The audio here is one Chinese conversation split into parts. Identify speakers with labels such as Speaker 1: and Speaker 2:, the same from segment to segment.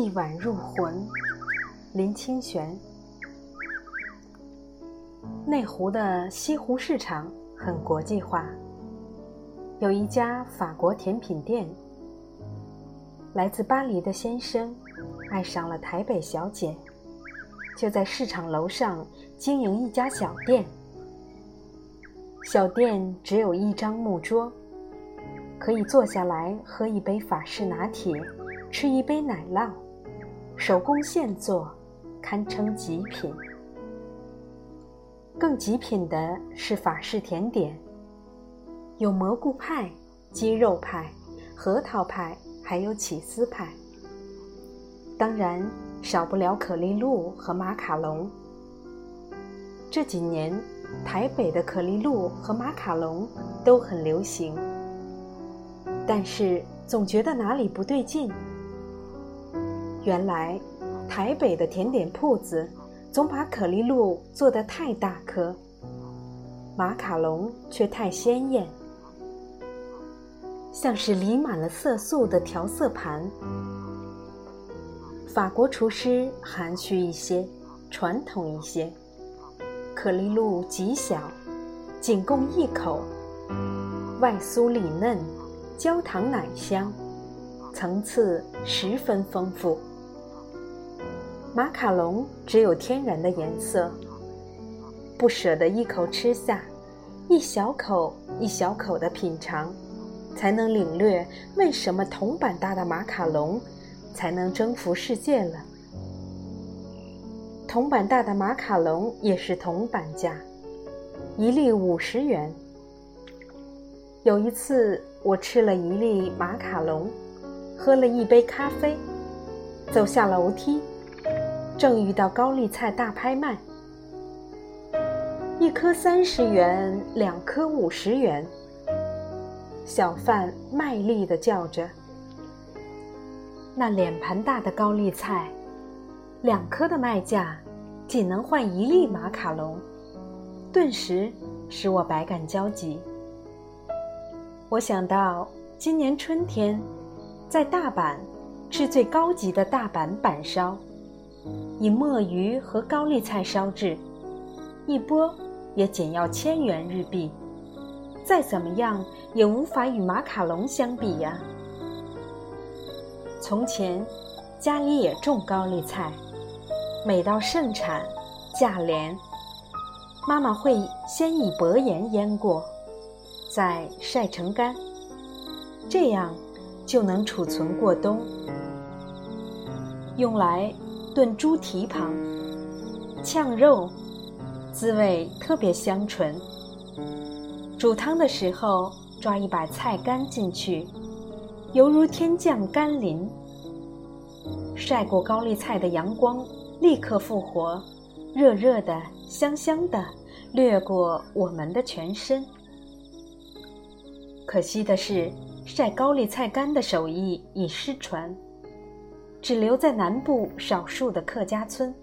Speaker 1: 一碗入魂。林清玄。内湖的西湖市场很国际化，有一家法国甜品店。来自巴黎的先生爱上了台北小姐，就在市场楼上经营一家小店。小店只有一张木桌，可以坐下来喝一杯法式拿铁，吃一杯奶酪，手工现做，堪称极品。更极品的是法式甜点，有蘑菇派、鸡肉派、核桃派。还有起司派，当然少不了可丽露和马卡龙。这几年，台北的可丽露和马卡龙都很流行，但是总觉得哪里不对劲。原来，台北的甜点铺子总把可丽露做得太大颗，马卡龙却太鲜艳。像是淋满了色素的调色盘。法国厨师含蓄一些，传统一些。可丽露极小，仅供一口，外酥里嫩，焦糖奶香，层次十分丰富。马卡龙只有天然的颜色，不舍得一口吃下，一小口一小口的品尝。才能领略为什么铜板大的马卡龙才能征服世界了。铜板大的马卡龙也是铜板价，一粒五十元。有一次，我吃了一粒马卡龙，喝了一杯咖啡，走下楼梯，正遇到高丽菜大拍卖，一颗三十元，两颗五十元。小贩卖力地叫着：“那脸盘大的高丽菜，两颗的卖价，仅能换一粒马卡龙，顿时使我百感交集。我想到今年春天，在大阪吃最高级的大阪板烧，以墨鱼和高丽菜烧制，一钵也仅要千元日币。”再怎么样也无法与马卡龙相比呀。从前，家里也种高丽菜，每到盛产、价廉，妈妈会先以薄盐腌过，再晒成干，这样就能储存过冬，用来炖猪蹄旁、炝肉，滋味特别香醇。煮汤的时候，抓一把菜干进去，犹如天降甘霖。晒过高丽菜的阳光立刻复活，热热的、香香的，掠过我们的全身。可惜的是，晒高丽菜干的手艺已失传，只留在南部少数的客家村。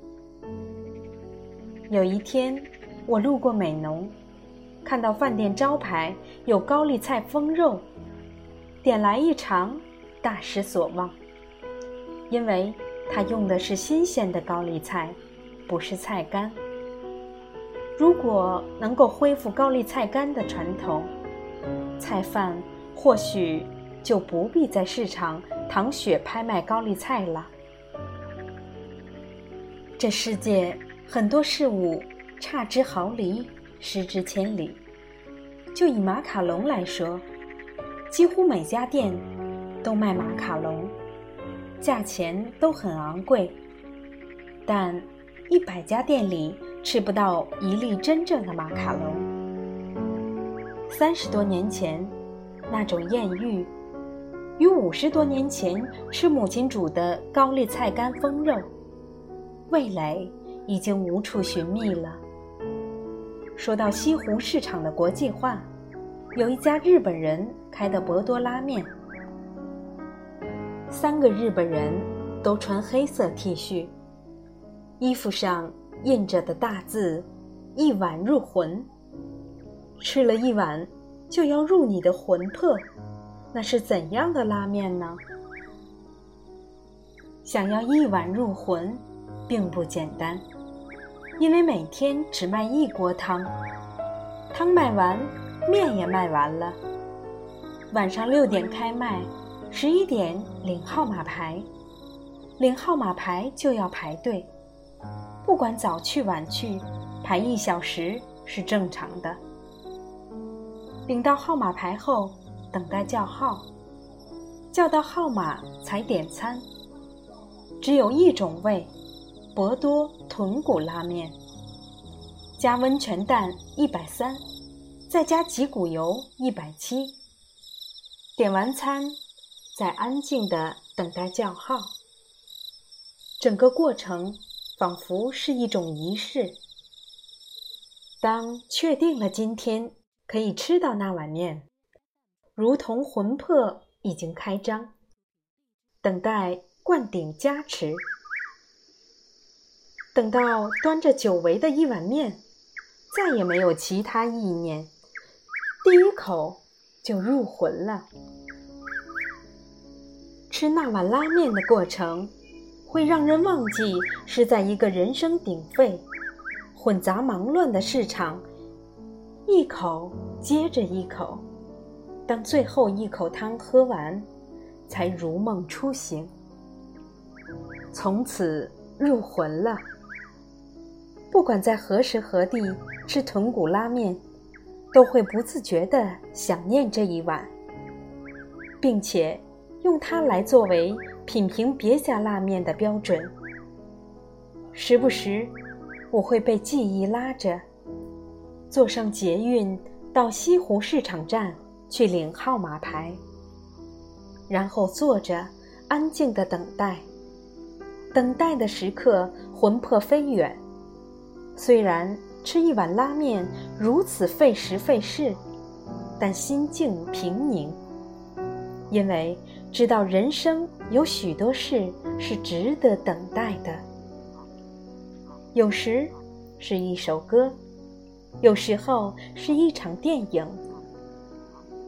Speaker 1: 有一天，我路过美浓。看到饭店招牌有高丽菜封肉，点来一尝，大失所望。因为它用的是新鲜的高丽菜，不是菜干。如果能够恢复高丽菜干的传统，菜贩或许就不必在市场唐雪拍卖高丽菜了。这世界很多事物差之毫厘。失之千里。就以马卡龙来说，几乎每家店都卖马卡龙，价钱都很昂贵，但一百家店里吃不到一粒真正的马卡龙。三十多年前那种艳遇，与五十多年前吃母亲煮的高丽菜干风肉，味蕾已经无处寻觅了。说到西湖市场的国际化，有一家日本人开的博多拉面，三个日本人都穿黑色 T 恤，衣服上印着的大字“一碗入魂”，吃了一碗就要入你的魂魄，那是怎样的拉面呢？想要一碗入魂，并不简单，因为每天只卖一锅汤，汤卖完，面也卖完了。晚上六点开卖，十一点领号码牌，领号码牌就要排队，不管早去晚去，排一小时是正常的。领到号码牌后，等待叫号，叫到号码才点餐。只有一种味，博多豚骨拉面，加温泉蛋一百三，再加脊骨油一百七。点完餐，再安静的等待叫号。整个过程仿佛是一种仪式。当确定了今天可以吃到那碗面，如同魂魄已经开张，等待。灌顶加持，等到端着久违的一碗面，再也没有其他意念，第一口就入魂了。吃那碗拉面的过程，会让人忘记是在一个人声鼎沸、混杂忙乱的市场，一口接着一口，当最后一口汤喝完，才如梦初醒。从此入魂了。不管在何时何地吃豚骨拉面，都会不自觉地想念这一碗，并且用它来作为品评别家拉面的标准。时不时，我会被记忆拉着，坐上捷运到西湖市场站去领号码牌，然后坐着安静地等待。等待的时刻，魂魄飞远。虽然吃一碗拉面如此费时费事，但心境平宁，因为知道人生有许多事是值得等待的。有时是一首歌，有时候是一场电影，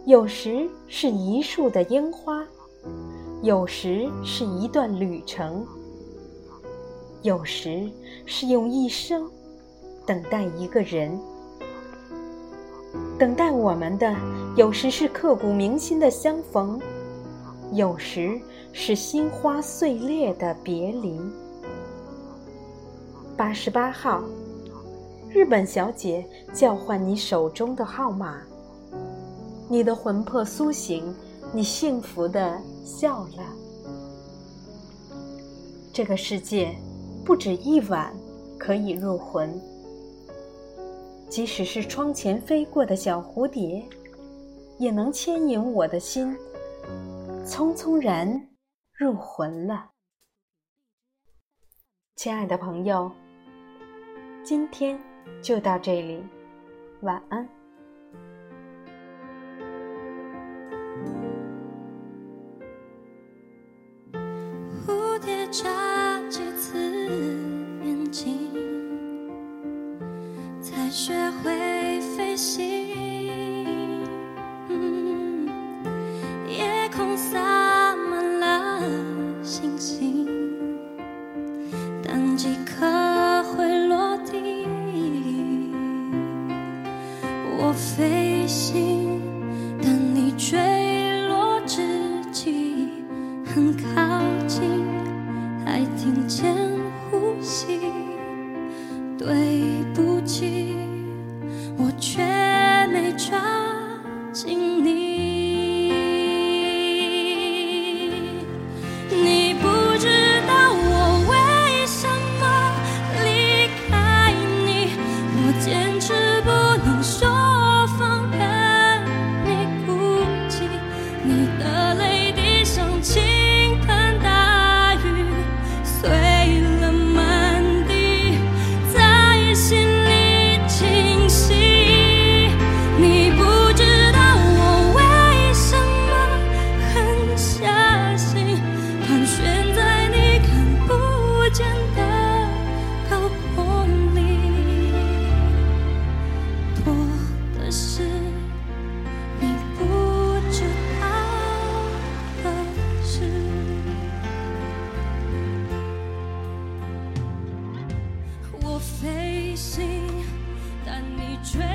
Speaker 1: 有时是一束的樱花，有时是一段旅程。有时是用一生等待一个人，等待我们的；有时是刻骨铭心的相逢，有时是心花碎裂的别离。八十八号，日本小姐叫唤你手中的号码，你的魂魄苏醒，你幸福的笑了。这个世界。不止一晚可以入魂，即使是窗前飞过的小蝴蝶，也能牵引我的心，匆匆然入魂了。亲爱的朋友，今天就到这里，晚安。
Speaker 2: 不及。我却没抓紧 train.